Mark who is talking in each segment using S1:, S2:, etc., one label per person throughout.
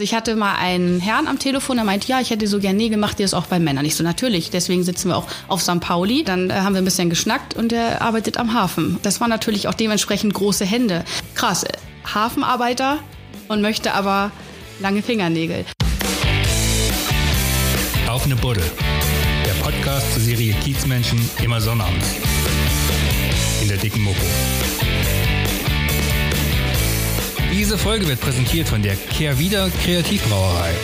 S1: Ich hatte mal einen Herrn am Telefon, der meinte, ja, ich hätte so gerne Nägel, macht ihr das auch bei Männern? Ich so, natürlich, deswegen sitzen wir auch auf St. Pauli. Dann äh, haben wir ein bisschen geschnackt und der arbeitet am Hafen. Das war natürlich auch dementsprechend große Hände. Krass, Hafenarbeiter und möchte aber lange Fingernägel.
S2: Auf eine Buddel. Der Podcast zur Serie Kiezmenschen immer sonnabends. In der dicken Mopo. Diese Folge wird präsentiert von der Kehrwieder Kreativbrauerei.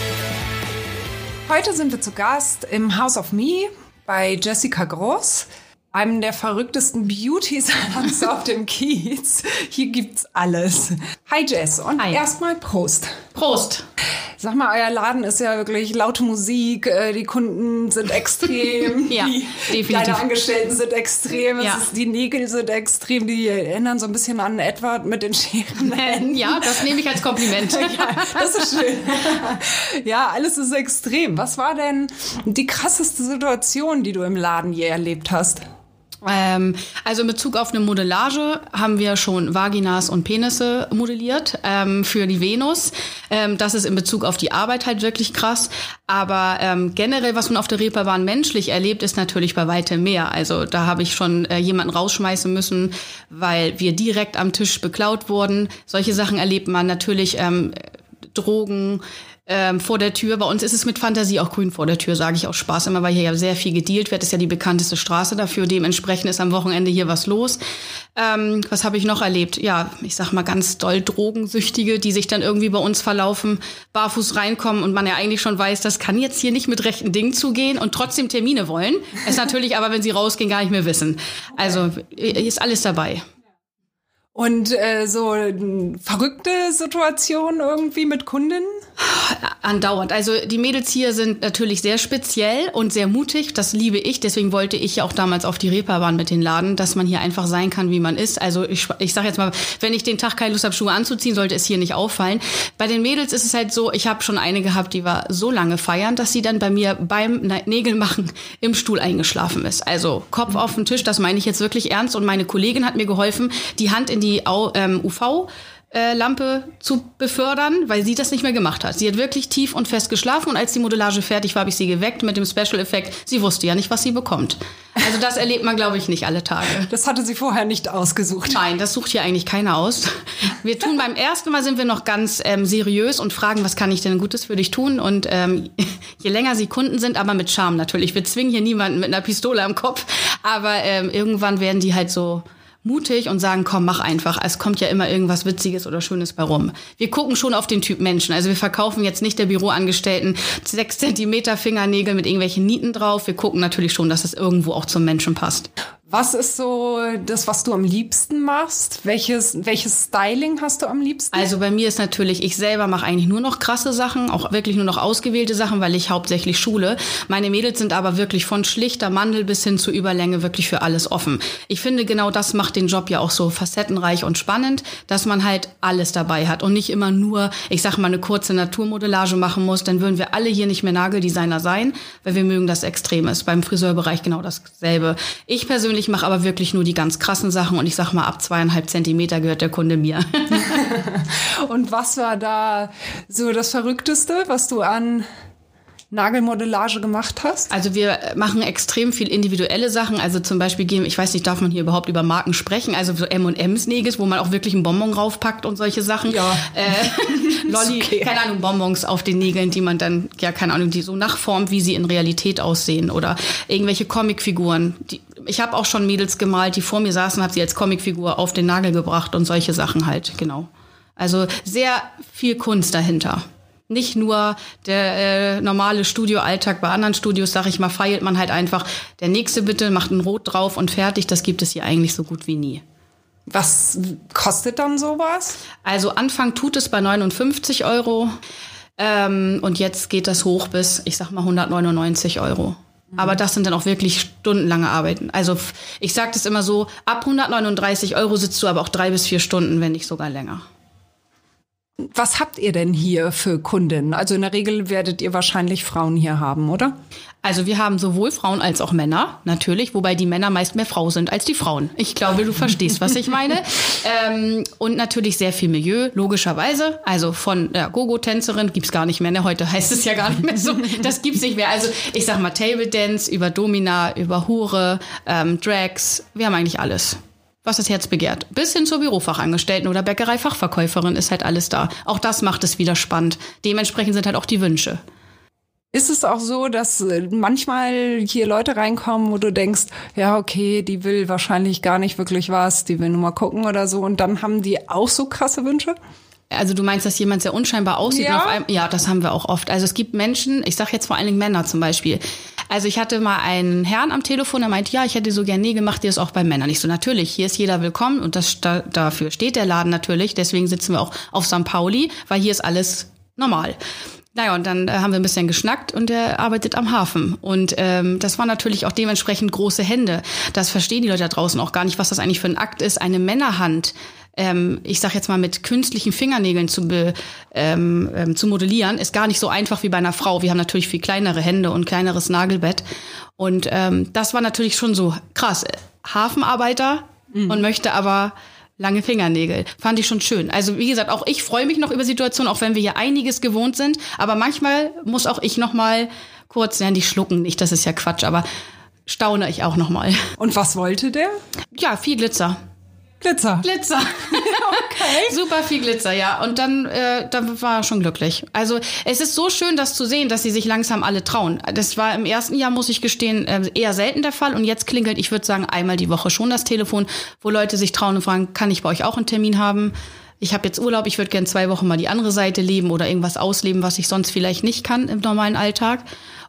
S3: Heute sind wir zu Gast im House of Me bei Jessica Gross, einem der verrücktesten Beauty-Salons auf dem Kiez. Hier gibt's alles. Hi Jess und
S1: Hi.
S3: erstmal Prost.
S1: Prost!
S3: Sag mal, euer Laden ist ja wirklich laute Musik, äh, die Kunden sind extrem,
S1: Ja,
S3: die,
S1: definitiv.
S3: deine Angestellten sind extrem,
S1: Ja.
S3: ist, die Nägel sind extrem, die erinnern so ein bisschen an Edward mit den Scherenhänden.
S1: Ja, das nehme ich als Kompliment.
S3: Ja, das ist schön. ja, alles ist extrem. Was war denn die krasseste Situation, die du im Laden je erlebt hast?
S1: Ähm, also in Bezug auf eine Modellage haben wir schon Vaginas und Penisse modelliert ähm, für die Venus. Ähm, das ist in Bezug auf die Arbeit halt wirklich krass. Aber ähm, generell, was man auf der Reeperbahn menschlich erlebt, ist natürlich bei weitem mehr. Also da habe ich schon äh, jemanden rausschmeißen müssen, weil wir direkt am Tisch beklaut wurden. Solche Sachen erlebt man natürlich. Ähm, Drogen ähm, vor der Tür. Bei uns ist es mit Fantasie auch grün vor der Tür, sage ich auch Spaß immer, weil hier ja sehr viel gedealt wird. Das ist ja die bekannteste Straße dafür. Dementsprechend ist am Wochenende hier was los. Ähm, was habe ich noch erlebt? Ja, ich sag mal ganz doll Drogensüchtige, die sich dann irgendwie bei uns verlaufen, barfuß reinkommen und man ja eigentlich schon weiß, das kann jetzt hier nicht mit rechten Dingen zugehen und trotzdem Termine wollen. Es natürlich aber, wenn sie rausgehen, gar nicht mehr wissen. Also ist alles dabei.
S3: Und äh, so verrückte Situationen irgendwie mit Kunden?
S1: Andauernd. Also die Mädels hier sind natürlich sehr speziell und sehr mutig. Das liebe ich. Deswegen wollte ich ja auch damals auf die Reeperbahn mit den Laden, dass man hier einfach sein kann, wie man ist. Also ich, ich sage jetzt mal, wenn ich den Tag keine Lust habe, Schuhe anzuziehen, sollte es hier nicht auffallen. Bei den Mädels ist es halt so, ich habe schon eine gehabt, die war so lange feiern, dass sie dann bei mir beim Nägelmachen im Stuhl eingeschlafen ist. Also Kopf auf den Tisch, das meine ich jetzt wirklich ernst. Und meine Kollegin hat mir geholfen, die Hand in die Ähm, UV äh, Lampe zu befördern, weil sie das nicht mehr gemacht hat. Sie hat wirklich tief und fest geschlafen und als die Modellage fertig war, habe ich sie geweckt mit dem Special Effekt. Sie wusste ja nicht, was sie bekommt. Also das erlebt man, glaube ich, nicht alle Tage.
S3: Das hatte sie vorher nicht ausgesucht.
S1: Nein, das sucht hier eigentlich keiner aus. Wir tun beim ersten Mal sind wir noch ganz ähm, seriös und fragen, was kann ich denn Gutes für dich tun? Und ähm, je länger sie Kunden sind, aber mit Charme natürlich. Wir zwingen hier niemanden mit einer Pistole am Kopf, aber ähm, irgendwann werden die halt so mutig und sagen, komm, mach einfach. Es kommt ja immer irgendwas Witziges oder Schönes bei rum. Wir gucken schon auf den Typ Menschen. Also wir verkaufen jetzt nicht der Büroangestellten sechs Zentimeter Fingernägel mit irgendwelchen Nieten drauf. Wir gucken natürlich schon, dass es irgendwo auch zum Menschen passt.
S3: Was ist so das, was du am liebsten machst? Welches, welches Styling hast du am liebsten?
S1: Also bei mir ist natürlich, ich selber mache eigentlich nur noch krasse Sachen, auch wirklich nur noch ausgewählte Sachen, weil ich hauptsächlich schule. Meine Mädels sind aber wirklich von schlichter Mandel bis hin zu Überlänge wirklich für alles offen. Ich finde, genau das macht den Job ja auch so facettenreich und spannend, dass man halt alles dabei hat und nicht immer nur, ich sag mal, eine kurze Naturmodellage machen muss. Dann würden wir alle hier nicht mehr Nageldesigner sein, weil wir mögen das Extremes. Beim Friseurbereich genau dasselbe. Ich persönlich mache aber wirklich nur die ganz krassen Sachen und ich sag mal, ab zweieinhalb Zentimeter gehört der Kunde mir.
S3: Und was war da so das Verrückteste, was du an Nagelmodellage gemacht hast?
S1: Also wir machen extrem viel individuelle Sachen. Also zum Beispiel gehen, ich weiß nicht, darf man hier überhaupt über Marken sprechen? Also so M&M's Nägel, wo man auch wirklich einen Bonbon raufpackt und solche Sachen.
S3: Ja.
S1: Äh, Lolli,
S3: okay.
S1: keine Ahnung, Bonbons auf den Nägeln, die man dann, ja, keine Ahnung, die so nachformt, wie sie in Realität aussehen. Oder irgendwelche Comicfiguren. Die, ich habe auch schon Mädels gemalt, die vor mir saßen, habe sie als Comicfigur auf den Nagel gebracht und solche Sachen halt, genau. Also sehr viel Kunst dahinter. Nicht nur der äh, normale Studioalltag. Bei anderen Studios, sag ich mal, feilt man halt einfach, der nächste bitte macht ein Rot drauf und fertig. Das gibt es hier eigentlich so gut wie nie.
S3: Was kostet dann sowas?
S1: Also Anfang tut es bei 59 Euro ähm, und jetzt geht das hoch bis, ich sag mal, 199 Euro. Aber das sind dann auch wirklich stundenlange Arbeiten. Also ich sage das immer so, ab 139 Euro sitzt du aber auch drei bis vier Stunden, wenn nicht sogar länger.
S3: Was habt ihr denn hier für Kundinnen? Also in der Regel werdet ihr wahrscheinlich Frauen hier haben, oder?
S1: Also wir haben sowohl Frauen als auch Männer, natürlich, wobei die Männer meist mehr Frau sind als die Frauen. Ich glaube, du verstehst, was ich meine. Ähm, und natürlich sehr viel Milieu, logischerweise. Also von ja, Gogo-Tänzerin gibt's gar nicht mehr. Ne? Heute heißt es ja gar nicht mehr so. Das gibt's nicht mehr. Also ich sag mal Table Dance, über Domina, über Hure, ähm, Drags. Wir haben eigentlich alles was das Herz begehrt. Bis hin zur Bürofachangestellten oder Bäckerei-Fachverkäuferin ist halt alles da. Auch das macht es wieder spannend. Dementsprechend sind halt auch die Wünsche.
S3: Ist es auch so, dass äh, manchmal hier Leute reinkommen, wo du denkst, ja, okay, die will wahrscheinlich gar nicht wirklich was, die will nur mal gucken oder so und dann haben die auch so krasse Wünsche?
S1: Also du meinst, dass jemand sehr unscheinbar aussieht?
S3: Ja.
S1: Einem, ja, das haben wir auch oft. Also es gibt Menschen, ich sage jetzt vor allen Dingen Männer zum Beispiel. Also ich hatte mal einen Herrn am Telefon, der meinte, ja, ich hätte so gern Nägel, macht ihr das auch bei Männern? Ich so, natürlich, hier ist jeder willkommen und das, da, dafür steht der Laden natürlich. Deswegen sitzen wir auch auf St. Pauli, weil hier ist alles normal. Naja, und dann äh, haben wir ein bisschen geschnackt und er arbeitet am Hafen. Und ähm, das war natürlich auch dementsprechend große Hände. Das verstehen die Leute da draußen auch gar nicht, was das eigentlich für ein Akt ist. Eine Männerhand, ähm, ich sag jetzt mal mit künstlichen Fingernägeln zu, be, ähm, ähm, zu modellieren, ist gar nicht so einfach wie bei einer Frau. Wir haben natürlich viel kleinere Hände und kleineres Nagelbett. Und ähm, das war natürlich schon so krass. Hafenarbeiter und möchte aber lange Fingernägel. Fand ich schon schön. Also wie gesagt, auch ich freue mich noch über Situationen, auch wenn wir hier einiges gewohnt sind. Aber manchmal muss auch ich noch mal kurz, ja, nicht schlucken, nicht, das ist ja Quatsch, aber staune ich auch noch mal.
S3: Und was wollte der?
S1: Ja, viel Glitzer.
S3: Glitzer.
S1: Glitzer.
S3: Okay.
S1: Super viel Glitzer, ja. Und dann, äh, dann war er schon glücklich. Also es ist so schön, das zu sehen, dass sie sich langsam alle trauen. Das war im ersten Jahr, muss ich gestehen, äh, eher selten der Fall. Und jetzt klingelt, ich würde sagen, einmal die Woche schon das Telefon, wo Leute sich trauen und fragen, kann ich bei euch auch einen Termin haben? Ich habe jetzt Urlaub, ich würde gern zwei Wochen mal die andere Seite leben oder irgendwas ausleben, was ich sonst vielleicht nicht kann im normalen Alltag.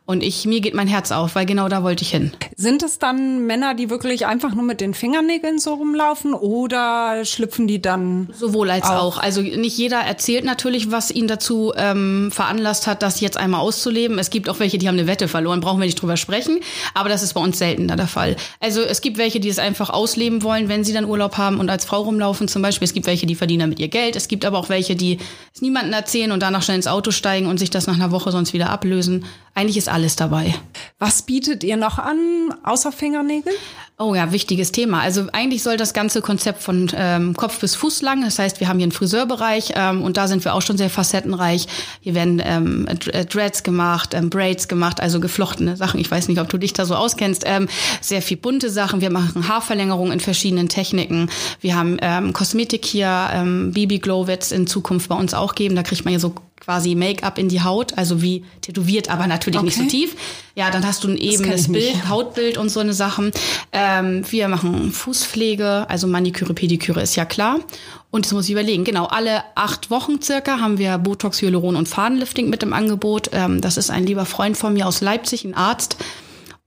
S1: Und ich, mir geht mein Herz auf, weil genau da wollte ich hin.
S3: Sind es dann Männer, die wirklich einfach nur mit den Fingernägeln so rumlaufen oder schlüpfen die dann?
S1: Sowohl als
S3: Auch.
S1: auch. Also nicht jeder erzählt natürlich, was ihn dazu ähm, veranlasst hat, das jetzt einmal auszuleben. Es gibt auch welche, die haben eine Wette verloren, brauchen wir nicht drüber sprechen. Aber das ist bei uns seltener der Fall. Also es gibt welche, die es einfach ausleben wollen, wenn sie dann Urlaub haben und als Frau rumlaufen zum Beispiel. Es gibt welche, die verdienen damit ihr Geld. Es gibt aber auch welche, die es niemandem erzählen und danach schnell ins Auto steigen und sich das nach einer Woche sonst wieder ablösen. Eigentlich ist alles dabei.
S3: Was bietet ihr noch an, außer Fingernägel?
S1: Oh ja, wichtiges Thema. Also eigentlich soll das ganze Konzept von ähm, Kopf bis Fuß lang. Das heißt, wir haben hier einen Friseurbereich ähm, und da sind wir auch schon sehr facettenreich. Hier werden ähm, äh, Dreads gemacht, ähm, Braids gemacht, also geflochtene Sachen. Ich weiß nicht, ob du dich da so auskennst. Ähm, sehr viel bunte Sachen. Wir machen Haarverlängerung in verschiedenen Techniken. Wir haben ähm, Kosmetik hier. Ähm, BB Glow wird es in Zukunft bei uns auch geben. Da kriegt man ja so quasi Make-up in die Haut, also wie tätowiert, aber natürlich nicht so
S3: Okay.
S1: tief. Ja, dann hast du ein ebenes
S3: nicht.
S1: Bild, Hautbild und so eine Sachen. Ähm, wir machen Fußpflege, also Maniküre, Pediküre ist ja klar. Und das muss ich überlegen. Genau, alle acht Wochen circa haben wir Botox, Hyaluron und Fadenlifting mit im Angebot. Ähm, das ist ein lieber Freund von mir aus Leipzig, ein Arzt.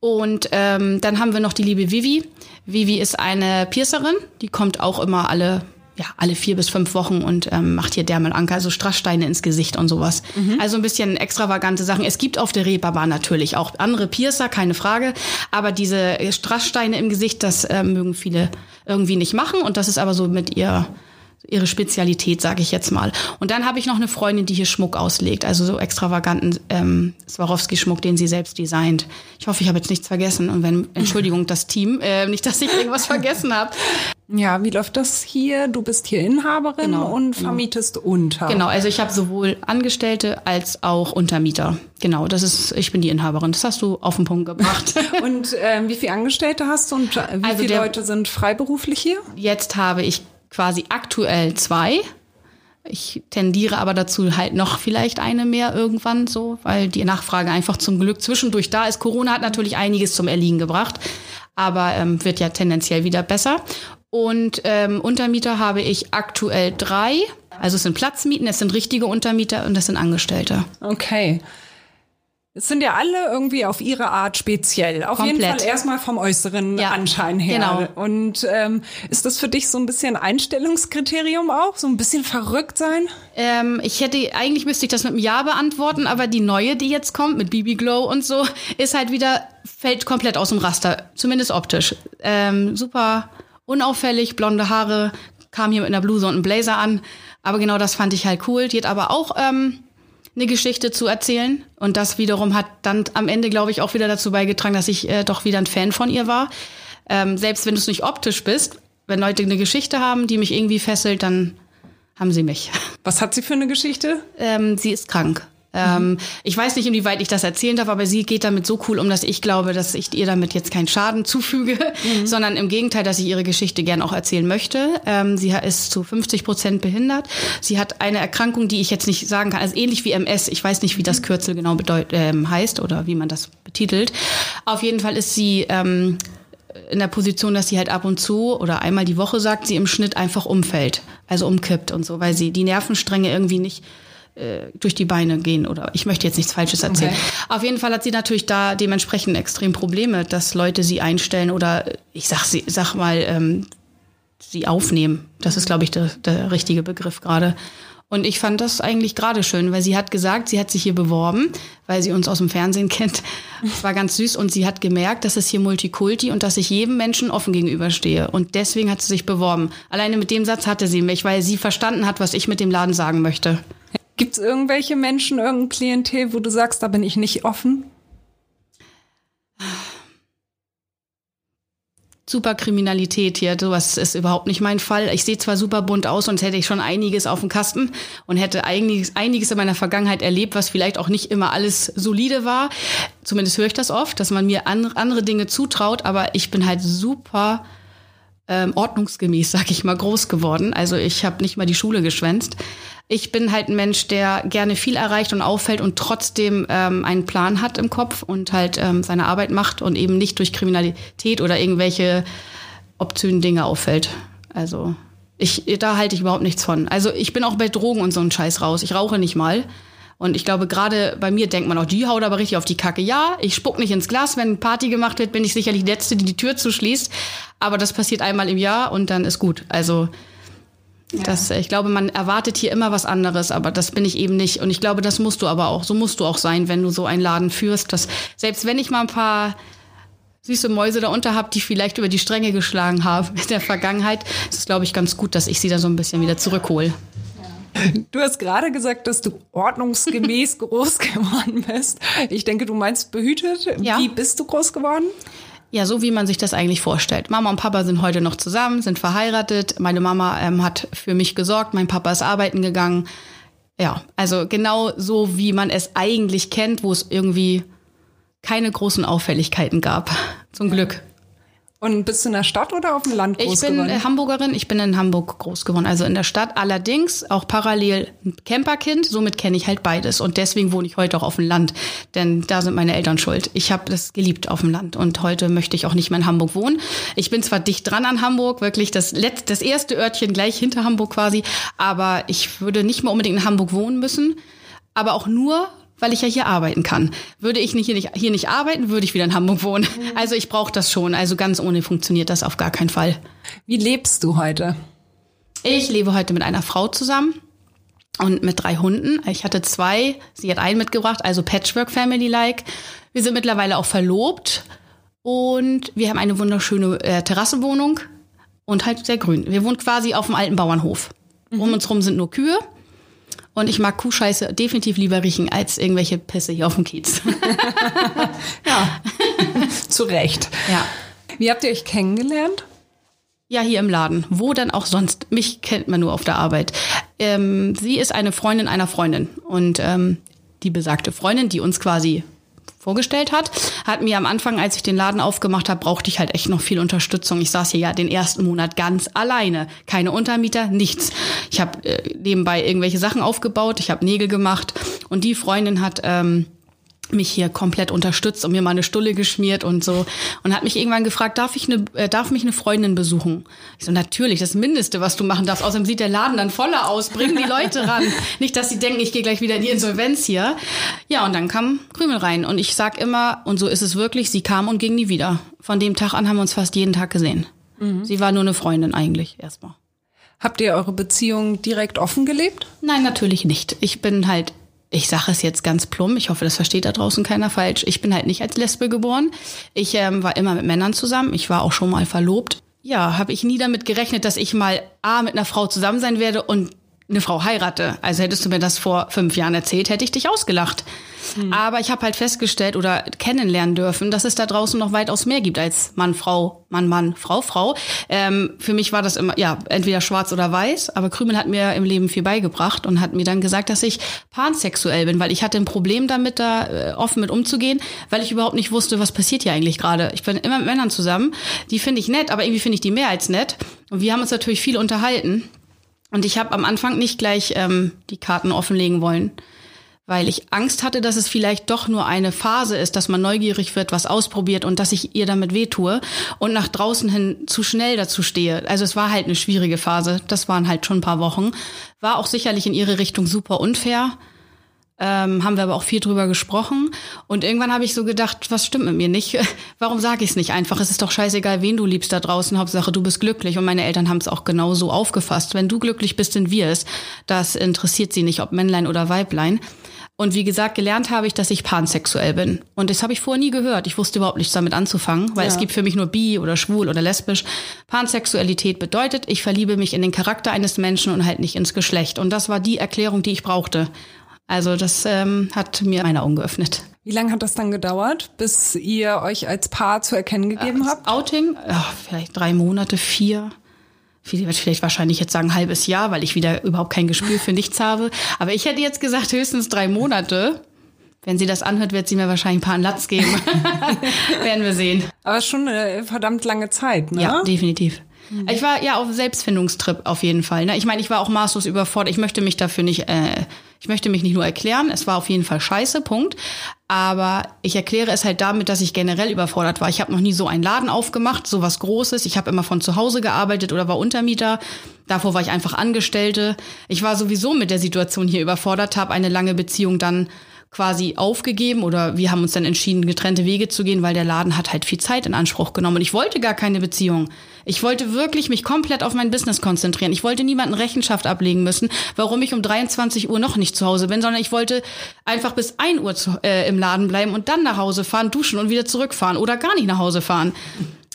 S1: Und ähm, dann haben wir noch die liebe Vivi. Vivi ist eine Piercerin, die kommt auch immer alle ja, alle vier bis fünf Wochen und ähm, macht hier Dermalanker, also Strasssteine ins Gesicht und sowas. Also ein bisschen extravagante Sachen. Es gibt auf der Reeperbahn natürlich auch andere Piercer, keine Frage. Aber diese Strasssteine im Gesicht, das äh, mögen viele irgendwie nicht machen. Und das ist aber so mit ihr ihre Spezialität, sage ich jetzt mal. Und dann habe ich noch eine Freundin, die hier Schmuck auslegt, also so extravaganten ähm, Swarovski-Schmuck, den sie selbst designt. Ich hoffe, ich habe jetzt nichts vergessen. Und wenn, Entschuldigung, das Team, äh, nicht, dass ich irgendwas vergessen habe.
S3: Ja, wie läuft das hier? Du bist hier Inhaberin
S1: Genau,
S3: und
S1: genau.
S3: vermietest unter.
S1: Genau, also ich habe sowohl Angestellte als auch Untermieter. Genau, das ist, ich bin die Inhaberin. Das hast du auf den Punkt gebracht.
S3: Und ähm, wie viele Angestellte hast du und äh, wie
S1: Also
S3: viele
S1: der-
S3: Leute sind freiberuflich hier?
S1: Jetzt habe ich quasi aktuell zwei. Ich tendiere aber dazu halt noch vielleicht eine mehr irgendwann so, weil die Nachfrage einfach zum Glück zwischendurch da ist. Corona hat natürlich einiges zum Erliegen gebracht, aber ähm, wird ja tendenziell wieder besser. Und ähm, Untermieter habe ich aktuell drei. Also es sind Platzmieten, es sind richtige Untermieter und das sind Angestellte.
S3: Okay. Es sind ja alle irgendwie auf ihre Art speziell. Auf jeden
S1: Komplett.
S3: Fall erstmal vom äußeren
S1: Ja,
S3: Anschein her.
S1: genau.
S3: Und ähm, ist das für dich so ein bisschen Einstellungskriterium auch? So ein bisschen verrückt sein?
S1: Ähm, ich hätte, eigentlich müsste ich das mit einem Ja beantworten, aber die neue, die jetzt kommt, mit BB Glow und so, ist halt wieder, fällt komplett aus dem Raster. Zumindest optisch. Ähm, super unauffällig, blonde Haare, kam hier mit einer Bluse und einem Blazer an. Aber genau das fand ich halt cool. Die hat aber auch ähm, eine Geschichte zu erzählen. Und das wiederum hat dann am Ende, glaube ich, auch wieder dazu beigetragen, dass ich äh, doch wieder ein Fan von ihr war. Ähm, selbst wenn du es nicht optisch bist, wenn Leute eine Geschichte haben, die mich irgendwie fesselt, dann haben sie mich.
S3: Was hat sie für eine Geschichte?
S1: Ähm, sie ist krank. Ähm, ich weiß nicht, inwieweit ich das erzählen darf, aber sie geht damit so cool um, dass ich glaube, dass ich ihr damit jetzt keinen Schaden zufüge, sondern im Gegenteil, dass ich ihre Geschichte gern auch erzählen möchte. Ähm, sie ist zu 50 Prozent behindert. Sie hat eine Erkrankung, die ich jetzt nicht sagen kann, also ähnlich wie MS. Ich weiß nicht, wie das Kürzel genau bedeut ähm, heißt oder wie man das betitelt. Auf jeden Fall ist sie ähm, in der Position, dass sie halt ab und zu oder einmal die Woche sagt, sie im Schnitt einfach umfällt, also umkippt und so, weil sie die Nervenstränge irgendwie nicht äh, durch die Beine gehen oder ich möchte jetzt nichts Falsches erzählen.
S3: Okay.
S1: Auf jeden Fall hat sie natürlich da dementsprechend extrem Probleme, dass Leute sie einstellen oder ich sag sie, sag mal, ähm, sie aufnehmen. Das ist, glaube ich, der, der richtige Begriff gerade. Und ich fand das eigentlich gerade schön, weil sie hat gesagt, sie hat sich hier beworben, weil sie uns aus dem Fernsehen kennt. Es war ganz süß und sie hat gemerkt, dass es hier Multikulti und dass ich jedem Menschen offen gegenüberstehe. Und deswegen hat sie sich beworben. Alleine mit dem Satz hatte sie mich, weil sie verstanden hat, was ich mit dem Laden sagen möchte.
S3: Gibt es irgendwelche Menschen, irgendein Klientel, wo du sagst, da bin ich nicht offen?
S1: Superkriminalität hier, sowas ist überhaupt nicht mein Fall. Ich sehe zwar super bunt aus, sonst hätte ich schon einiges auf dem Kasten und hätte einiges, einiges in meiner Vergangenheit erlebt, was vielleicht auch nicht immer alles solide war. Zumindest höre ich das oft, dass man mir an, andere Dinge zutraut, aber ich bin halt super ähm, ordnungsgemäß, sag ich mal, groß geworden. Also ich habe nicht mal die Schule geschwänzt. Ich bin halt ein Mensch, der gerne viel erreicht und auffällt und trotzdem ähm, einen Plan hat im Kopf und halt ähm, seine Arbeit macht und eben nicht durch Kriminalität oder irgendwelche obszönen Dinge auffällt. Also ich, da halte ich überhaupt nichts von. Also ich bin auch bei Drogen und so einen Scheiß raus. Ich rauche nicht mal. Und ich glaube, gerade bei mir denkt man auch, die haut aber richtig auf die Kacke. Ja, ich spuck nicht ins Glas. Wenn Party gemacht wird, bin ich sicherlich die Letzte, die die Tür zuschließt. Aber das passiert einmal im Jahr und dann ist gut. Also das, ich glaube, man erwartet hier immer was anderes, aber das bin ich eben nicht. Und ich glaube, das musst du aber auch. So musst du auch sein, wenn du so einen Laden führst. Dass, selbst wenn ich mal ein paar süße Mäuse darunter habe, die vielleicht über die Stränge geschlagen haben in der Vergangenheit, ist es, glaube ich, ganz gut, dass ich sie da so ein bisschen wieder zurückhole.
S3: Du hast gerade gesagt, dass du ordnungsgemäß groß geworden bist. Ich denke, du meinst behütet.
S1: Ja.
S3: Wie bist du groß geworden?
S1: Ja, so wie man sich das eigentlich vorstellt. Mama und Papa sind heute noch zusammen, sind verheiratet. Meine Mama ähm, hat für mich gesorgt, mein Papa ist arbeiten gegangen. Ja, also genau so, wie man es eigentlich kennt, wo es irgendwie keine großen Auffälligkeiten gab. Zum Glück.
S3: Und bist du in der Stadt oder auf dem Land groß
S1: Ich bin
S3: geworden?
S1: äh, Hamburgerin, ich bin in Hamburg groß geworden, also in der Stadt. Allerdings auch parallel ein Camperkind, somit kenne ich halt beides. Und deswegen wohne ich heute auch auf dem Land, denn da sind meine Eltern schuld. Ich habe das geliebt auf dem Land und heute möchte ich auch nicht mehr in Hamburg wohnen. Ich bin zwar dicht dran an Hamburg, wirklich das, letzte, das erste Örtchen gleich hinter Hamburg quasi, aber ich würde nicht mehr unbedingt in Hamburg wohnen müssen, aber auch nur, weil ich ja hier arbeiten kann. Würde ich nicht hier, nicht hier nicht arbeiten, würde ich wieder in Hamburg wohnen. Also ich brauche das schon. Also ganz ohne funktioniert das auf gar keinen Fall.
S3: Wie lebst du heute?
S1: Ich lebe heute mit einer Frau zusammen und mit drei Hunden. Ich hatte zwei, sie hat einen mitgebracht, also Patchwork Family like. Wir sind mittlerweile auch verlobt und wir haben eine wunderschöne äh, Terrassenwohnung und halt sehr grün. Wir wohnen quasi auf dem alten Bauernhof. Um uns rum sind nur Kühe. Und ich mag Kuhscheiße definitiv lieber riechen als irgendwelche Pisse hier auf dem Kiez.
S3: Ja, zu Recht.
S1: ja.
S3: Wie habt ihr euch kennengelernt?
S1: Ja, hier im Laden. Wo denn auch sonst? Mich kennt man nur auf der Arbeit. Ähm, sie ist eine Freundin einer Freundin. Und ähm, die besagte Freundin, die uns quasi vorgestellt hat, hat mir am Anfang, als ich den Laden aufgemacht habe, brauchte ich halt echt noch viel Unterstützung. Ich saß hier ja den ersten Monat ganz alleine. Keine Untermieter, nichts. Ich habe äh, nebenbei irgendwelche Sachen aufgebaut, ich habe Nägel gemacht und die Freundin hat... Ähm, mich hier komplett unterstützt und mir mal eine Stulle geschmiert und so und hat mich irgendwann gefragt, darf ich eine, äh, darf mich eine Freundin besuchen? Ich so, natürlich, das Mindeste, was du machen darfst. Außerdem sieht der Laden dann voller aus. Bring die Leute ran. Nicht, dass sie denken, ich gehe gleich wieder in die Insolvenz hier. Ja, und dann kam Krümel rein und ich sag immer, und so ist es wirklich, sie kam und ging nie wieder. Von dem Tag an haben wir uns fast jeden Tag gesehen. Sie war nur eine Freundin eigentlich erstmal.
S3: Habt ihr eure Beziehung direkt offen gelebt?
S1: Nein, natürlich nicht. Ich bin halt, ich sage es jetzt ganz plump, ich hoffe, das versteht da draußen keiner falsch. Ich bin halt nicht als Lesbe geboren. Ich ähm, war immer mit Männern zusammen. Ich war auch schon mal verlobt. ja, habe ich nie damit gerechnet, dass ich mal A mit einer Frau zusammen sein werde und eine Frau heirate. Also hättest du mir das vor fünf Jahren erzählt, hätte ich dich ausgelacht. Mhm. Aber ich habe halt festgestellt oder kennenlernen dürfen, dass es da draußen noch weitaus mehr gibt als Mann, Frau, Mann, Mann, Frau, Frau. Ähm, für mich war das immer, ja, entweder schwarz oder weiß. Aber Krümel hat mir im Leben viel beigebracht und hat mir dann gesagt, dass ich pansexuell bin, weil ich hatte ein Problem damit, da äh, offen mit umzugehen, weil ich überhaupt nicht wusste, was passiert hier eigentlich gerade. Ich bin immer mit Männern zusammen. Die finde ich nett, aber irgendwie finde ich die mehr als nett. Und wir haben uns natürlich viel unterhalten. Und ich habe am Anfang nicht gleich ähm, die Karten offenlegen wollen, weil ich Angst hatte, dass es vielleicht doch nur eine Phase ist, dass man neugierig wird, was ausprobiert und dass ich ihr damit wehtue und nach draußen hin zu schnell dazu stehe. Also es war halt eine schwierige Phase. Das waren halt schon ein paar Wochen. War auch sicherlich in ihre Richtung super unfair ähm, haben wir aber auch viel drüber gesprochen. Und irgendwann habe ich so gedacht, was stimmt mit mir nicht? Warum sage ich es nicht einfach? Es ist doch scheißegal, wen du liebst da draußen. Hauptsache, du bist glücklich. Und meine Eltern haben es auch genau so aufgefasst. Wenn du glücklich bist, sind wir es. Das interessiert sie nicht, ob Männlein oder Weiblein. Und wie gesagt, gelernt habe ich, dass ich pansexuell bin. Und das habe ich vorher nie gehört. Ich wusste überhaupt nichts damit anzufangen, weil ja. es gibt für mich nur bi oder schwul oder lesbisch. Pansexualität bedeutet, ich verliebe mich in den Charakter eines Menschen und halt nicht ins Geschlecht. Und das war die Erklärung, die ich brauchte. Also das ähm, hat mir meine Augen geöffnet.
S3: Wie lange hat das dann gedauert, bis ihr euch als Paar zu erkennen gegeben
S1: das
S3: habt?
S1: Outing, ja, vielleicht drei Monate, vier. Vielleicht wahrscheinlich jetzt sagen halbes Jahr, weil ich wieder überhaupt kein Gespür für nichts habe. Aber ich hätte jetzt gesagt höchstens drei Monate. Wenn sie das anhört, wird sie mir wahrscheinlich ein paar Latz geben. Werden wir sehen.
S3: Aber schon eine verdammt lange Zeit, ne?
S1: Ja, definitiv. Mhm. Ich war ja auf Selbstfindungstrip auf jeden Fall. Ne? Ich meine, ich war auch maßlos überfordert. Ich möchte mich dafür nicht, äh, ich möchte mich nicht nur erklären. Es war auf jeden Fall scheiße, Punkt. Aber ich erkläre es halt damit, dass ich generell überfordert war. Ich habe noch nie so einen Laden aufgemacht, so was Großes. Ich habe immer von zu Hause gearbeitet oder war Untermieter. Davor war ich einfach Angestellte. Ich war sowieso mit der Situation hier überfordert, habe eine lange Beziehung dann quasi aufgegeben oder wir haben uns dann entschieden, getrennte Wege zu gehen, weil der Laden hat halt viel Zeit in Anspruch genommen und ich wollte gar keine Beziehung. Ich wollte wirklich mich komplett auf mein Business konzentrieren. Ich wollte niemanden Rechenschaft ablegen müssen, warum ich um 23 Uhr noch nicht zu Hause bin, sondern ich wollte einfach bis 1 Uhr zu, äh, im Laden bleiben und dann nach Hause fahren, duschen und wieder zurückfahren oder gar nicht nach Hause fahren.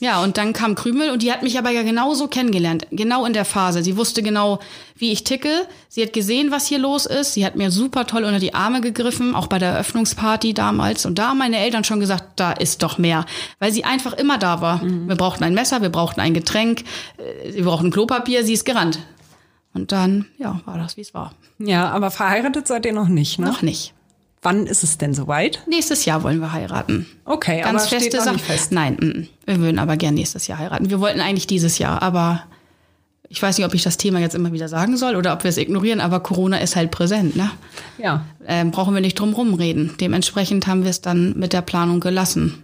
S1: Ja, und dann kam Krümel und die hat mich aber ja genauso kennengelernt, genau in der Phase. Sie wusste genau, wie ich ticke. Sie hat gesehen, was hier los ist. Sie hat mir super toll unter die Arme gegriffen, auch bei der Eröffnungsparty damals. Und da haben meine Eltern schon gesagt, da ist doch mehr, weil sie einfach immer da war. Mhm. Wir brauchten ein Messer, wir brauchten ein Getränk, äh, wir brauchten Klopapier, sie ist gerannt. Und dann, ja, war das, wie es war.
S3: Ja, aber verheiratet seid ihr noch nicht, ne?
S1: Noch nicht.
S3: Wann ist es denn soweit?
S1: Nächstes Jahr wollen wir heiraten.
S3: Okay,
S1: Ganz
S3: aber
S1: feste
S3: steht noch nicht fest.
S1: Nein, mm, wir würden aber gern nächstes Jahr heiraten. Wir wollten eigentlich dieses Jahr, aber ich weiß nicht, ob ich das Thema jetzt immer wieder sagen soll oder ob wir es ignorieren, aber Corona ist halt präsent, ne?
S3: Ja.
S1: Ähm, brauchen wir nicht drum rumreden. Dementsprechend haben wir es dann mit der Planung gelassen.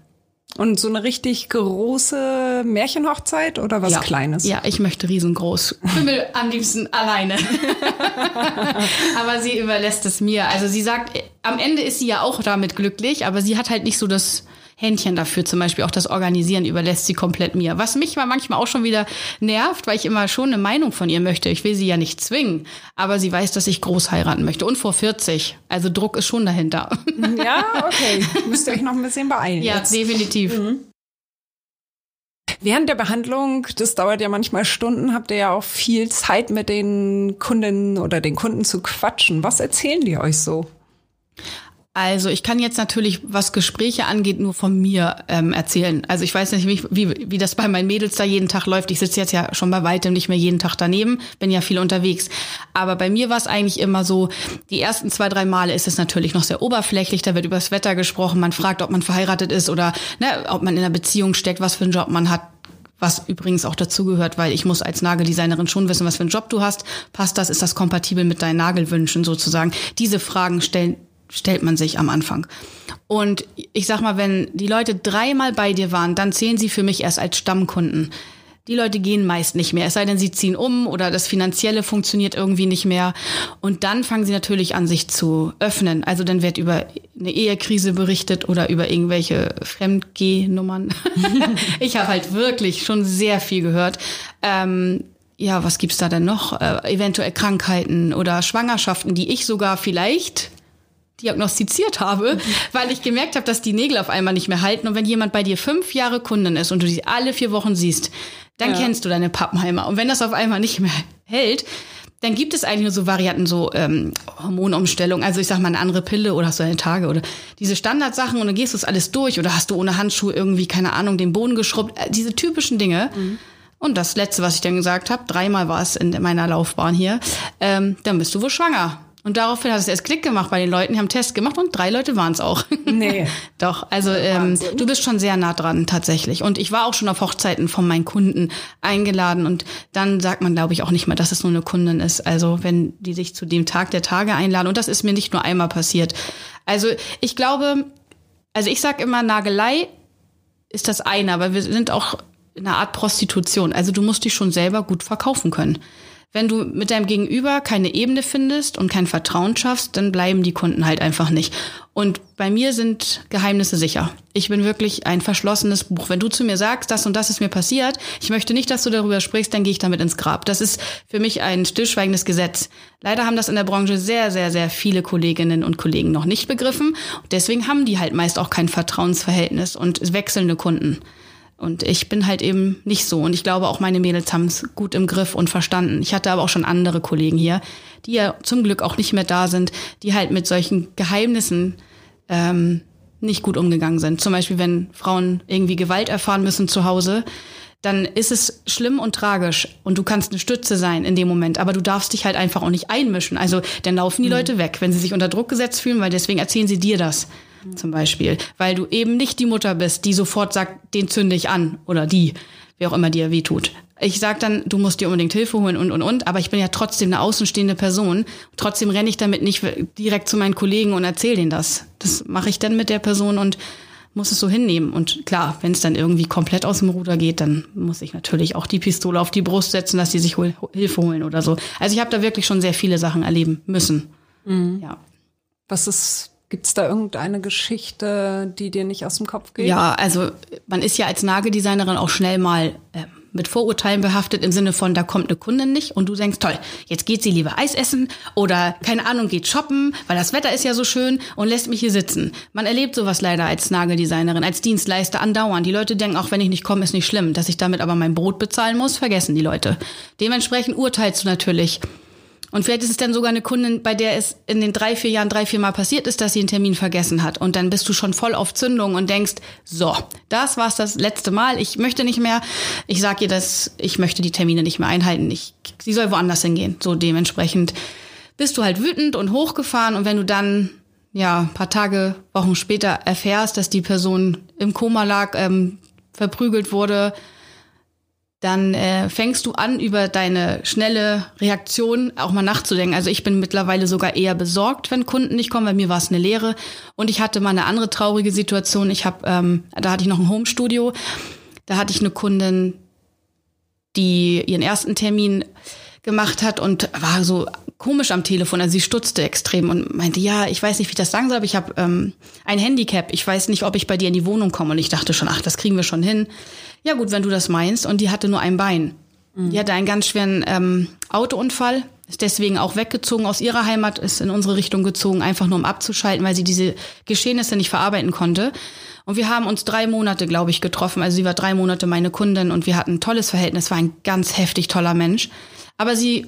S3: Und so eine richtig große Märchenhochzeit oder was
S1: ja.
S3: Kleines?
S1: Ja, ich möchte riesengroß. Kümmel am liebsten alleine. aber sie überlässt es mir. Also sie sagt, am Ende ist sie ja auch damit glücklich, aber sie hat halt nicht so das Händchen dafür, zum Beispiel auch das Organisieren überlässt sie komplett mir. Was mich mal manchmal auch schon wieder nervt, weil ich immer schon eine Meinung von ihr möchte. Ich will sie ja nicht zwingen, aber sie weiß, dass ich groß heiraten möchte und vor 40. Also Druck ist schon dahinter.
S3: Ja, okay. Müsst ihr euch noch ein bisschen beeilen.
S1: Ja,
S3: jetzt.
S1: definitiv.
S3: Mhm. Während der Behandlung, das dauert ja manchmal Stunden, habt ihr ja auch viel Zeit mit den Kundinnen oder den Kunden zu quatschen. Was erzählen die euch so?
S1: Also ich kann jetzt natürlich, was Gespräche angeht, nur von mir ähm, erzählen. Also ich weiß nicht, wie, wie, wie das bei meinen Mädels da jeden Tag läuft. Ich sitze jetzt ja schon bei weitem nicht mehr jeden Tag daneben, bin ja viel unterwegs. Aber bei mir war es eigentlich immer so, die ersten zwei, drei Male ist es natürlich noch sehr oberflächlich. Da wird über das Wetter gesprochen, man fragt, ob man verheiratet ist oder ne, ob man in einer Beziehung steckt, was für einen Job man hat. Was übrigens auch dazugehört, weil ich muss als Nageldesignerin schon wissen, was für einen Job du hast. Passt das? Ist das kompatibel mit deinen Nagelwünschen sozusagen? Diese Fragen stellen stellt man sich am Anfang. Und ich sag mal, wenn die Leute dreimal bei dir waren, dann zählen sie für mich erst als Stammkunden. Die Leute gehen meist nicht mehr, es sei denn, sie ziehen um oder das Finanzielle funktioniert irgendwie nicht mehr. Und dann fangen sie natürlich an, sich zu öffnen. Also dann wird über eine Ehekrise berichtet oder über irgendwelche Fremdgehnummern. ich habe halt wirklich schon sehr viel gehört. Ähm, ja, was gibt's da denn noch? Äh, eventuell Krankheiten oder Schwangerschaften, die ich sogar vielleicht diagnostiziert habe, mhm. weil ich gemerkt habe, dass die Nägel auf einmal nicht mehr halten. Und wenn jemand bei dir fünf Jahre Kundin ist und du sie alle vier Wochen siehst, dann
S3: Ja.
S1: kennst du deine Pappenheimer. Und wenn das auf einmal nicht mehr hält, dann gibt es eigentlich nur so Varianten, so ähm, Hormonumstellung, also ich sag mal eine andere Pille oder hast du deine Tage oder diese Standardsachen und dann gehst du es alles durch oder hast du ohne Handschuhe irgendwie, keine Ahnung, den Boden geschrubbt, äh, diese typischen Dinge. Und das Letzte, was ich dann gesagt habe, dreimal war es in meiner Laufbahn hier, ähm, dann bist du wohl schwanger. Und daraufhin hat es erst Klick gemacht bei den Leuten, die haben einen Test gemacht und drei Leute waren es auch.
S3: Nee.
S1: Doch, also ähm, du bist schon sehr nah dran tatsächlich. Und ich war auch schon auf Hochzeiten von meinen Kunden eingeladen und dann sagt man, glaube ich, auch nicht mehr, dass es nur eine Kundin ist. Also wenn die sich zu dem Tag der Tage einladen. Und das ist mir nicht nur einmal passiert. Also ich glaube, also ich sag immer, Nagelei ist das eine, aber wir sind auch in einer Art Prostitution. Also du musst dich schon selber gut verkaufen können. Wenn du mit deinem Gegenüber keine Ebene findest und kein Vertrauen schaffst, dann bleiben die Kunden halt einfach nicht. Und bei mir sind Geheimnisse sicher. Ich bin wirklich ein verschlossenes Buch. Wenn du zu mir sagst, das und das ist mir passiert, ich möchte nicht, dass du darüber sprichst, dann gehe ich damit ins Grab. Das ist für mich ein stillschweigendes Gesetz. Leider haben das in der Branche sehr, sehr, sehr viele Kolleginnen und Kollegen noch nicht begriffen. Deswegen haben die halt meist auch kein Vertrauensverhältnis und wechselnde Kunden. Und ich bin halt eben nicht so. Und ich glaube, auch meine Mädels haben es gut im Griff und verstanden. Ich hatte aber auch schon andere Kollegen hier, die ja zum Glück auch nicht mehr da sind, die halt mit solchen Geheimnissen ähm, nicht gut umgegangen sind. Zum Beispiel, wenn Frauen irgendwie Gewalt erfahren müssen zu Hause, dann ist es schlimm und tragisch und du kannst eine Stütze sein in dem Moment, aber du darfst dich halt einfach auch nicht einmischen. Also dann laufen die Leute weg, wenn sie sich unter Druck gesetzt fühlen, weil deswegen erzählen sie dir das zum Beispiel, weil du eben nicht die Mutter bist, die sofort sagt, den zünde ich an oder die, wer auch immer dir weh tut. Ich sag dann, du musst dir unbedingt Hilfe holen und und und, aber ich bin ja trotzdem eine außenstehende Person. Trotzdem renne ich damit nicht direkt zu meinen Kollegen und erzähle denen das. Das mache ich dann mit der Person und muss es so hinnehmen. Und klar, wenn es dann irgendwie komplett aus dem Ruder geht, dann muss ich natürlich auch die Pistole auf die Brust setzen, dass die sich hol Hilfe holen oder so. Also ich habe da wirklich schon sehr viele Sachen erleben müssen. Ja.
S3: Was ist, gibt's da irgendeine Geschichte, die dir nicht aus dem Kopf geht?
S1: Ja, also man ist ja als Nageldesignerin auch schnell mal äh, mit Vorurteilen behaftet im Sinne von, da kommt eine Kundin nicht und du denkst, toll, jetzt geht sie lieber Eis essen oder keine Ahnung, geht shoppen, weil das Wetter ist ja so schön und lässt mich hier sitzen. Man erlebt sowas leider als Nageldesignerin, als Dienstleister andauernd. Die Leute denken, auch wenn ich nicht komme, ist nicht schlimm. Dass ich damit aber mein Brot bezahlen muss, vergessen die Leute. Dementsprechend urteilst du natürlich. Und vielleicht ist es dann sogar eine Kundin, bei der es in den drei, vier Jahren drei, vier Mal passiert ist, dass sie einen Termin vergessen hat. Und dann bist du schon voll auf Zündung und denkst, so, das war's das letzte Mal. Ich möchte nicht mehr. Ich sag ihr das, ich möchte die Termine nicht mehr einhalten. Ich, sie soll woanders hingehen. So dementsprechend bist du halt wütend und hochgefahren. Und wenn du dann, ja, paar Tage, Wochen später erfährst, dass die Person im Koma lag, ähm, verprügelt wurde, dann äh, fängst du an, über deine schnelle Reaktion auch mal nachzudenken. Also ich bin mittlerweile sogar eher besorgt, wenn Kunden nicht kommen. Bei mir war es eine Lehre. Und ich hatte mal eine andere traurige Situation. Ich habe, ähm, da hatte ich noch ein Homestudio. Da hatte ich eine Kundin, die ihren ersten Termin gemacht hat und war so komisch am Telefon. Also sie stutzte extrem und meinte, ja, ich weiß nicht, wie ich das sagen soll, aber ich habe ähm, ein Handicap. Ich weiß nicht, ob ich bei dir in die Wohnung komme. Und ich dachte schon, ach, das kriegen wir schon hin. Ja gut, wenn du das meinst. Und die hatte nur ein Bein. Die hatte einen ganz schweren ähm, Autounfall, ist deswegen auch weggezogen aus ihrer Heimat, ist in unsere Richtung gezogen, einfach nur um abzuschalten, weil sie diese Geschehnisse nicht verarbeiten konnte. Und wir haben uns drei Monate, glaube ich, getroffen. Also sie war drei Monate meine Kundin und wir hatten ein tolles Verhältnis, war ein ganz heftig toller Mensch. Aber sie,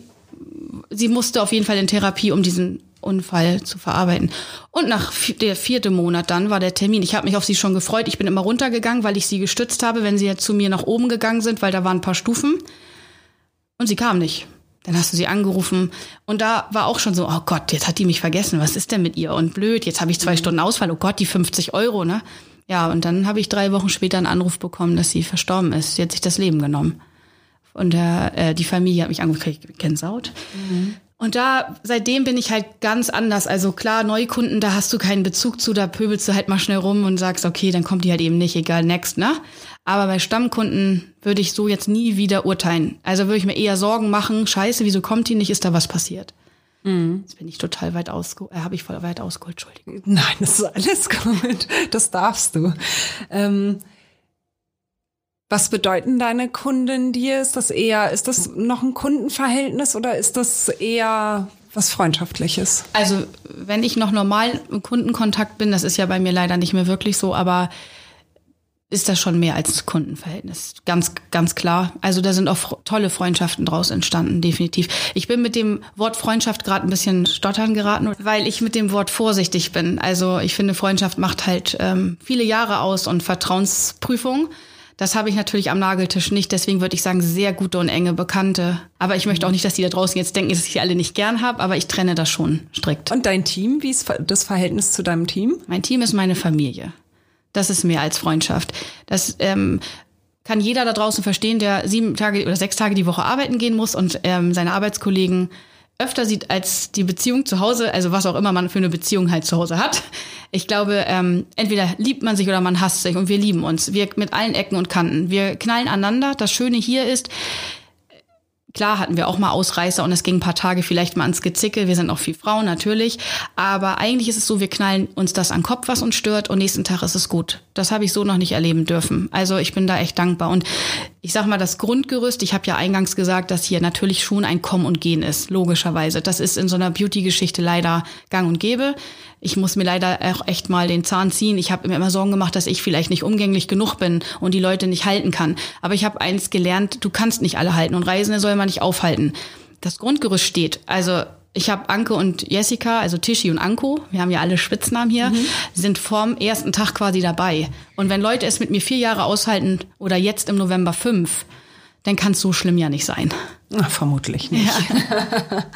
S1: sie musste auf jeden Fall in Therapie, um diesen Unfall zu verarbeiten. Und nach der vierte Monat dann war der Termin. Ich habe mich auf sie schon gefreut. Ich bin immer runtergegangen, weil ich sie gestützt habe, wenn sie jetzt zu mir nach oben gegangen sind, weil da waren ein paar Stufen. Und sie kam nicht. Dann hast du sie angerufen und da war auch schon so, oh Gott, jetzt hat die mich vergessen, was ist denn mit ihr? Und blöd, jetzt habe ich zwei Stunden Ausfall, oh Gott, die 50 Euro, ne? Ja, und dann habe ich drei Wochen später einen Anruf bekommen, dass sie verstorben ist. Sie hat sich das Leben genommen. Und der, äh, die Familie hat mich angerufen, krieg ich Gänsehaut. Und da, seitdem bin ich halt ganz anders. Also klar, Neukunden, da hast du keinen Bezug zu, da pöbelst du halt mal schnell rum und sagst, okay, dann kommt die halt eben nicht, egal, next, ne? Aber bei Stammkunden würde ich so jetzt nie wieder urteilen. Also würde ich mir eher Sorgen machen, scheiße, wieso kommt die nicht, ist da was passiert? Jetzt bin ich total weit ausgeholt, äh, habe ich voll weit ausgeholt, Entschuldigung.
S3: Nein, das ist alles gut. Das darfst du. Ähm, was bedeuten deine Kunden dir? Ist das eher, ist das noch ein Kundenverhältnis oder ist das eher was Freundschaftliches?
S1: Also, wenn ich noch normal im Kundenkontakt bin, das ist ja bei mir leider nicht mehr wirklich so, aber ist das schon mehr als Kundenverhältnis. Ganz, ganz klar. Also da sind auch tolle Freundschaften draus entstanden, definitiv. Ich bin mit dem Wort Freundschaft gerade ein bisschen stottern geraten, weil ich mit dem Wort vorsichtig bin. Also ich finde, Freundschaft macht halt ähm, viele Jahre aus und Vertrauensprüfung. Das habe ich natürlich am Nageltisch nicht. Deswegen würde ich sagen, sehr gute und enge Bekannte. Aber ich möchte auch nicht, dass die da draußen jetzt denken, dass ich die alle nicht gern habe. Aber ich trenne das schon strikt.
S3: Und dein Team, wie ist das Verhältnis zu deinem Team?
S1: Mein Team ist meine Familie. Das ist mehr als Freundschaft. Das ähm, kann jeder da draußen verstehen, der sieben Tage oder sechs Tage die Woche arbeiten gehen muss und ähm, seine Arbeitskollegen öfter sieht als die Beziehung zu Hause, also was auch immer man für eine Beziehung halt zu Hause hat. Ich glaube, ähm, entweder liebt man sich oder man hasst sich und wir lieben uns. Wir mit allen Ecken und Kanten. Wir knallen aneinander. Das Schöne hier ist, Klar hatten wir auch mal Ausreißer und es ging ein paar Tage vielleicht mal ans Gezicke. Wir sind auch viel Frauen natürlich. Aber eigentlich ist es so, wir knallen uns das an den Kopf, was uns stört und nächsten Tag ist es gut. Das habe ich so noch nicht erleben dürfen. Also ich bin da echt dankbar. Und ich sag mal, das Grundgerüst, ich habe ja eingangs gesagt, dass hier natürlich schon ein Kommen und Gehen ist, logischerweise. Das ist in so einer Beauty-Geschichte leider gang und gäbe. Ich muss mir leider auch echt mal den Zahn ziehen. Ich habe mir immer Sorgen gemacht, dass ich vielleicht nicht umgänglich genug bin und die Leute nicht halten kann. Aber ich habe eins gelernt, du kannst nicht alle halten und Reisende soll man nicht aufhalten. Das Grundgerüst steht. Also ich habe Anke und Jessica, also Tischi und Anko, wir haben ja alle Spitznamen hier, mhm. sind vorm ersten Tag quasi dabei. Und wenn Leute es mit mir vier Jahre aushalten oder jetzt im November fünf, dann kann es so schlimm ja nicht sein.
S3: Ach, vermutlich nicht. Ja.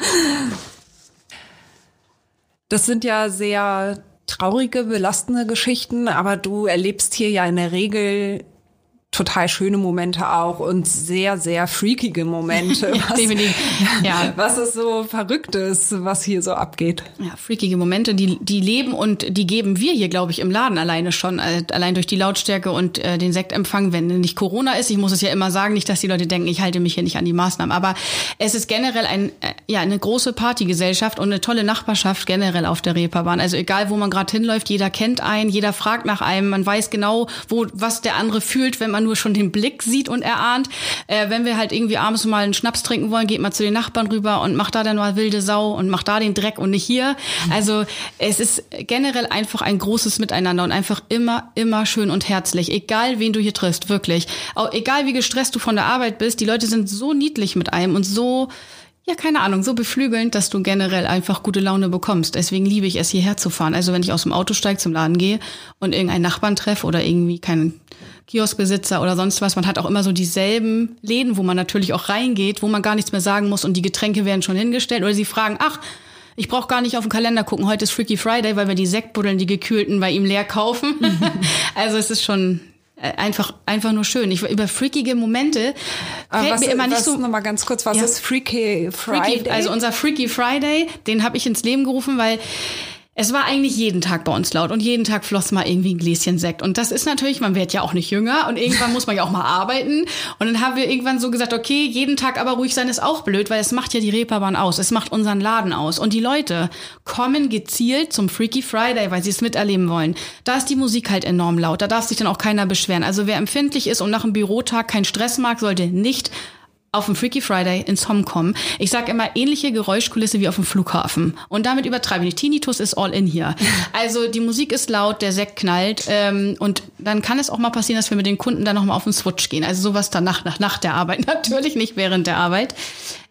S3: Das sind ja sehr traurige, belastende Geschichten, aber du erlebst hier ja in der Regel total schöne Momente auch und sehr, sehr freakige Momente. Was, ja. was ist so Verrücktes, was hier so abgeht?
S1: Ja, freakige Momente, die, die leben und die geben wir hier, glaube ich, im Laden alleine schon, äh, allein durch die Lautstärke und äh, den Sektempfang, wenn nicht Corona ist. Ich muss es ja immer sagen, nicht, dass die Leute denken, ich halte mich hier nicht an die Maßnahmen. Aber es ist generell ein, äh, ja, eine große Partygesellschaft und eine tolle Nachbarschaft generell auf der Reeperbahn. Also egal, wo man gerade hinläuft, jeder kennt einen, jeder fragt nach einem, man weiß genau, wo, was der andere fühlt, wenn man nur schon den Blick sieht und erahnt. Äh, wenn wir halt irgendwie abends mal einen Schnaps trinken wollen, geht man zu den Nachbarn rüber und macht da dann mal wilde Sau und macht da den Dreck und nicht hier. Also es ist generell einfach ein großes Miteinander und einfach immer, immer schön und herzlich. Egal, wen du hier triffst, wirklich. Auch egal, wie gestresst du von der Arbeit bist, die Leute sind so niedlich mit einem und so ja, keine Ahnung, so beflügelnd, dass du generell einfach gute Laune bekommst. Deswegen liebe ich es, hierher zu fahren. Also wenn ich aus dem Auto steige, zum Laden gehe und irgendeinen Nachbarn treffe oder irgendwie keinen Kioskbesitzer oder sonst was, man hat auch immer so dieselben Läden, wo man natürlich auch reingeht, wo man gar nichts mehr sagen muss und die Getränke werden schon hingestellt oder sie fragen, ach, ich brauche gar nicht auf den Kalender gucken, heute ist Freaky Friday, weil wir die Sektbuddeln, die gekühlten, bei ihm leer kaufen. also es ist schon äh, einfach einfach nur schön. Ich über freakige Momente
S3: fällt was, mir immer nicht so. Noch mal ganz kurz, was ja. ist Freaky Friday?
S1: Freaky, also unser Freaky Friday, den habe ich ins Leben gerufen, weil es war eigentlich jeden Tag bei uns laut und jeden Tag floss mal irgendwie ein Gläschen Sekt. Und das ist natürlich, man wird ja auch nicht jünger und irgendwann muss man ja auch mal arbeiten. Und dann haben wir irgendwann so gesagt, okay, jeden Tag aber ruhig sein ist auch blöd, weil es macht ja die Reeperbahn aus, es macht unseren Laden aus. Und die Leute kommen gezielt zum Freaky Friday, weil sie es miterleben wollen. Da ist die Musik halt enorm laut, da darf sich dann auch keiner beschweren. Also wer empfindlich ist und nach einem Bürotag keinen Stress mag, sollte nicht auf dem Freaky Friday ins kommen. Ich sage immer ähnliche Geräuschkulisse wie auf dem Flughafen. Und damit übertreibe ich nicht. Tinnitus ist all in hier. Also die Musik ist laut, der Sekt knallt. Ähm, und dann kann es auch mal passieren, dass wir mit den Kunden dann nochmal auf den Switch gehen. Also sowas danach, nach, nach der Arbeit. Natürlich nicht während der Arbeit.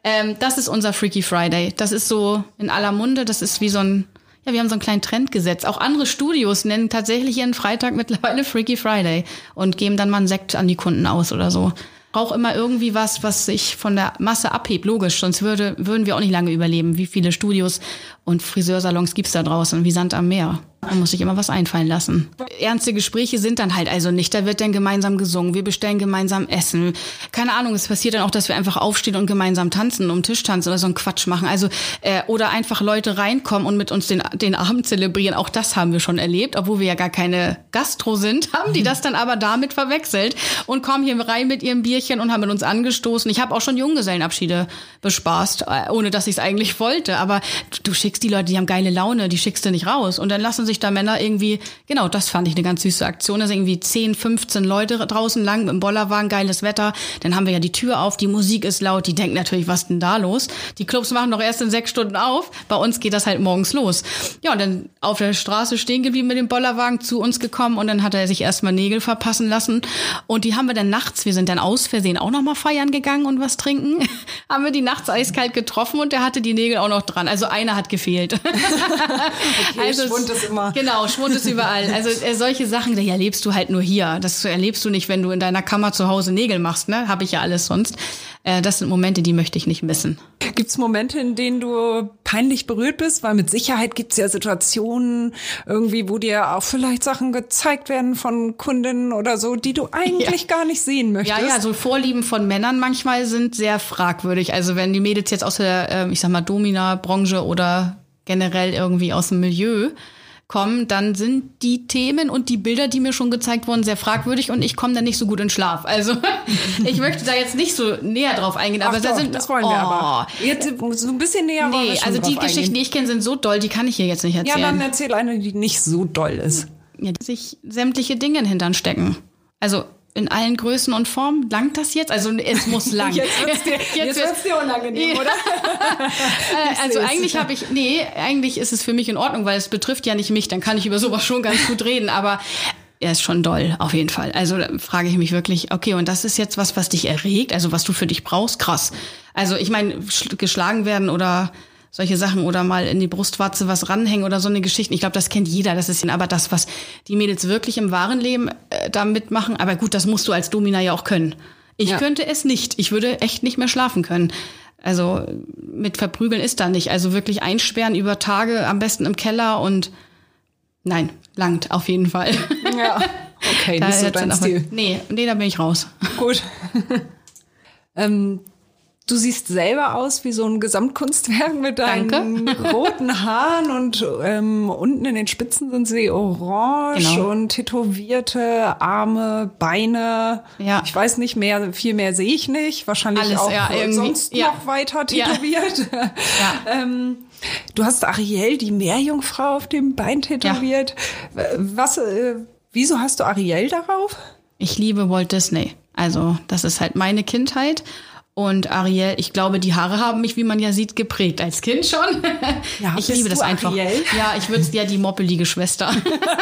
S1: Ähm, das ist unser Freaky Friday. Das ist so in aller Munde. Das ist wie so ein ja, wir haben so einen kleinen Trend gesetzt. Auch andere Studios nennen tatsächlich ihren Freitag mittlerweile Freaky Friday und geben dann mal einen Sekt an die Kunden aus oder so brauche immer irgendwie was, was sich von der Masse abhebt. Logisch, sonst würde, würden wir auch nicht lange überleben. Wie viele Studios und Friseursalons gibt's da draußen? Wie Sand am Meer. Man muss sich immer was einfallen lassen. Ernste Gespräche sind dann halt also nicht. Da wird dann gemeinsam gesungen. Wir bestellen gemeinsam Essen. Keine Ahnung, es passiert dann auch, dass wir einfach aufstehen und gemeinsam tanzen, um Tisch tanzen oder so einen Quatsch machen. Also, äh, oder einfach Leute reinkommen und mit uns den, den Abend zelebrieren. Auch das haben wir schon erlebt, obwohl wir ja gar keine Gastro sind, haben die das dann aber damit verwechselt und kommen hier rein mit ihrem Bierchen und haben mit uns angestoßen. Ich habe auch schon Junggesellenabschiede bespaßt, äh, ohne dass ich es eigentlich wollte. Aber du schickst die Leute, die haben geile Laune, die schickst du nicht raus. Und dann lassen sich da Männer irgendwie, genau, das fand ich eine ganz süße Aktion. Da sind irgendwie 10, 15 Leute draußen lang mit dem Bollerwagen, geiles Wetter. Dann haben wir ja die Tür auf, die Musik ist laut, die denken natürlich, was denn da los? Die Clubs machen doch erst in sechs Stunden auf. Bei uns geht das halt morgens los. Ja, und dann auf der Straße stehen geblieben mit dem Bollerwagen, zu uns gekommen und dann hat er sich erstmal Nägel verpassen lassen. Und die haben wir dann nachts, wir sind dann aus Versehen auch nochmal feiern gegangen und was trinken, haben wir die nachts eiskalt getroffen und der hatte die Nägel auch noch dran. Also einer hat gefehlt.
S3: okay, also Schwund ist immer.
S1: Genau, Schwund ist überall. Also äh, solche Sachen, die erlebst du halt nur hier. Das erlebst du nicht, wenn du in deiner Kammer zu Hause Nägel machst, ne? Habe ich ja alles sonst. Äh, das sind Momente, die möchte ich nicht missen.
S3: Gibt's Momente, in denen du peinlich berührt bist? Weil mit Sicherheit gibt's ja Situationen irgendwie, wo dir auch vielleicht Sachen gezeigt werden von Kundinnen oder so, die du eigentlich ja. gar nicht sehen möchtest.
S1: Ja, ja, so Vorlieben von Männern manchmal sind sehr fragwürdig. Also wenn die Mädels jetzt aus der, ähm, ich sag mal, Domina-Branche oder generell irgendwie aus dem Milieu kommen, dann sind die Themen und die Bilder, die mir schon gezeigt wurden, sehr fragwürdig und ich komme dann nicht so gut in Schlaf. Also ich möchte da jetzt nicht so näher drauf eingehen, aber
S3: Ach
S1: da
S3: doch,
S1: sind
S3: das wollen wir oh, aber. Jetzt so ein bisschen näher
S1: Nee, also die Geschichten, eingehen. die ich kenne, sind so doll, die kann ich hier jetzt nicht erzählen.
S3: Ja, dann erzähl eine, die nicht so doll ist.
S1: Ja, sich sämtliche Dinge in Hintern stecken. Also in allen Größen und Formen. Langt das jetzt? Also es muss lang.
S3: jetzt wird's dir, jetzt jetzt wird's dir unangenehm, oder?
S1: Äh, also eigentlich habe ich, nee, eigentlich ist es für mich in Ordnung, weil es betrifft ja nicht mich. Dann kann ich über sowas schon ganz gut reden. Aber er ist schon doll, auf jeden Fall. Also frage ich mich wirklich, okay, und das ist jetzt was, was dich erregt, also was du für dich brauchst, krass. Also ich meine, geschlagen werden oder solche Sachen oder mal in die Brustwarze was ranhängen oder so eine Geschichte. Ich glaube, das kennt jeder. Das ist aber das, was die Mädels wirklich im wahren Leben äh, da mitmachen. Aber gut, das musst du als Domina ja auch können. Ich ja. könnte es nicht. Ich würde echt nicht mehr schlafen können. Also mit verprügeln ist da nicht. Also wirklich einsperren über Tage, am besten im Keller und nein, langt auf jeden Fall.
S3: Ja, okay, da nicht so dein Stil.
S1: Nee, nee, da bin ich raus.
S3: Gut. ähm, Du siehst selber aus wie so ein Gesamtkunstwerk mit deinen Danke. roten Haaren und ähm, unten in den Spitzen sind sie orange genau. und tätowierte Arme, Beine. Ja. Ich weiß nicht mehr, viel mehr sehe ich nicht. Wahrscheinlich Alles, auch ja, sonst ja. noch weiter tätowiert. Ja. ähm, du hast Ariel, die Meerjungfrau, auf dem Bein tätowiert. Was, äh, wieso hast du Ariel darauf?
S1: Ich liebe Walt Disney. Also das ist halt meine Kindheit. Und Ariel, ich glaube, die Haare haben mich, wie man ja sieht, geprägt als Kind schon. Ja, ich liebe das einfach. Ariel? Ja, ich würde ja die moppelige Schwester.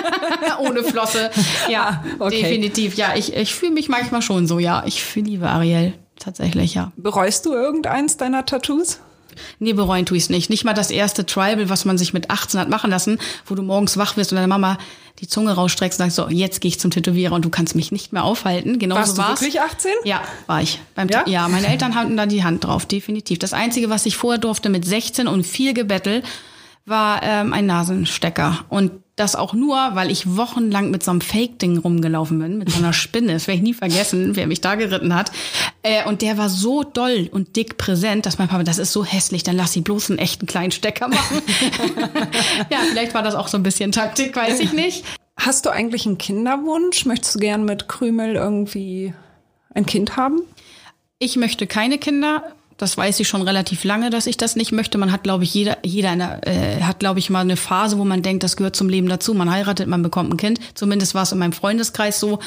S1: Ohne Flosse. Ja, ah, okay. definitiv. Ja, ich, ich fühle mich manchmal schon so, ja. Ich liebe Ariel. Tatsächlich, ja.
S3: Bereust du irgendeins deiner Tattoos?
S1: Nee, bereuen tue ich es nicht. Nicht mal das erste Tribal, was man sich mit 18 hat machen lassen, wo du morgens wach wirst und deine Mama die Zunge rausstreckst und sagst, so, jetzt gehe ich zum Tätowierer und du kannst mich nicht mehr aufhalten. Genau
S3: Warst
S1: so war's.
S3: du wirklich 18?
S1: Ja, war ich. Beim ja? ja, meine Eltern hatten da die Hand drauf, definitiv. Das Einzige, was ich vorher durfte mit 16 und viel Gebettel, war ähm, ein Nasenstecker. Und das auch nur, weil ich wochenlang mit so einem Fake-Ding rumgelaufen bin, mit so einer Spinne. Das werde ich nie vergessen, wer mich da geritten hat. Äh, und der war so doll und dick präsent, dass mein Papa, das ist so hässlich, dann lass sie bloß einen echten kleinen Stecker machen. ja, vielleicht war das auch so ein bisschen Taktik, weiß ich nicht.
S3: Hast du eigentlich einen Kinderwunsch? Möchtest du gern mit Krümel irgendwie ein Kind haben?
S1: Ich möchte keine Kinder das weiß ich schon relativ lange, dass ich das nicht möchte. Man hat, glaube ich, jeder, jeder eine, äh, hat, glaube ich, mal eine Phase, wo man denkt, das gehört zum Leben dazu. Man heiratet, man bekommt ein Kind. Zumindest war es in meinem Freundeskreis so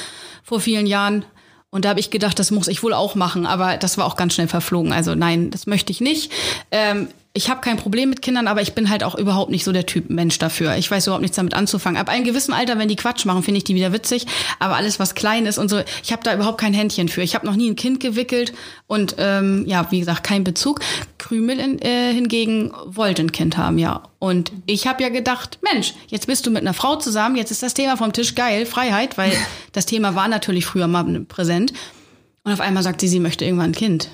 S1: vor vielen Jahren. Und da habe ich gedacht, das muss ich wohl auch machen, aber das war auch ganz schnell verflogen. Also nein, das möchte ich nicht. Ähm, ich habe kein Problem mit Kindern, aber ich bin halt auch überhaupt nicht so der Typ Mensch dafür. Ich weiß überhaupt nichts damit anzufangen. Ab einem gewissen Alter, wenn die Quatsch machen, finde ich die wieder witzig. Aber alles, was klein ist und so, ich habe da überhaupt kein Händchen für. Ich habe noch nie ein Kind gewickelt und ähm, ja, wie gesagt, kein Bezug. Krümel in, äh, hingegen wollte ein Kind haben, ja. Und ich habe ja gedacht, Mensch, jetzt bist du mit einer Frau zusammen, jetzt ist das Thema vom Tisch geil, Freiheit, weil das Thema war natürlich früher mal präsent. Und auf einmal sagt sie, sie möchte irgendwann ein Kind.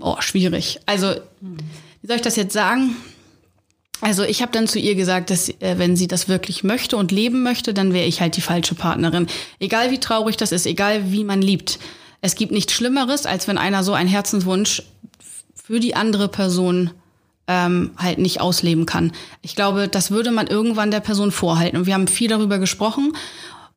S1: Oh, schwierig. Also wie soll ich das jetzt sagen? Also ich habe dann zu ihr gesagt, dass äh, wenn sie das wirklich möchte und leben möchte, dann wäre ich halt die falsche Partnerin. Egal wie traurig das ist, egal wie man liebt. Es gibt nichts Schlimmeres, als wenn einer so einen Herzenswunsch für die andere Person ähm, halt nicht ausleben kann. Ich glaube, das würde man irgendwann der Person vorhalten. Und wir haben viel darüber gesprochen.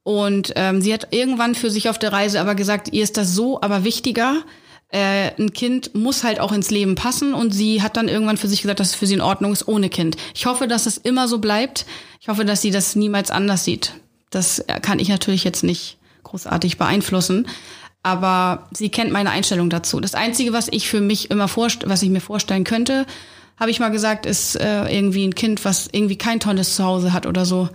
S1: Und ähm, sie hat irgendwann für sich auf der Reise aber gesagt, ihr ist das so aber wichtiger, äh, ein Kind muss halt auch ins Leben passen und sie hat dann irgendwann für sich gesagt, dass es für sie in Ordnung ist ohne Kind. Ich hoffe, dass es immer so bleibt. Ich hoffe, dass sie das niemals anders sieht. Das kann ich natürlich jetzt nicht großartig beeinflussen. Aber sie kennt meine Einstellung dazu. Das Einzige, was ich für mich immer vorst was ich mir vorstellen könnte, habe ich mal gesagt, ist äh, irgendwie ein Kind, was irgendwie kein tolles Zuhause hat oder so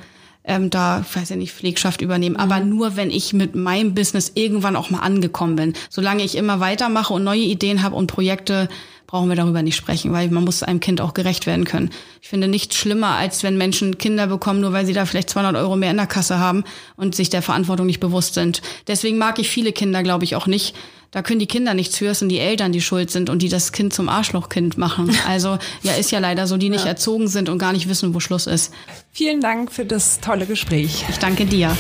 S1: ähm, da, weiß ja nicht, Pflegschaft übernehmen. Mhm. Aber nur, wenn ich mit meinem Business irgendwann auch mal angekommen bin. Solange ich immer weitermache und neue Ideen habe und Projekte, brauchen wir darüber nicht sprechen, weil man muss einem Kind auch gerecht werden können. Ich finde nichts schlimmer, als wenn Menschen Kinder bekommen, nur weil sie da vielleicht 200 Euro mehr in der Kasse haben und sich der Verantwortung nicht bewusst sind. Deswegen mag ich viele Kinder, glaube ich, auch nicht, da können die Kinder nichts für, es sind die Eltern, die schuld sind und die das Kind zum Arschlochkind machen. Also ja, ist ja leider so, die nicht ja. erzogen sind und gar nicht wissen, wo Schluss ist.
S3: Vielen Dank für das tolle Gespräch.
S1: Ich danke dir.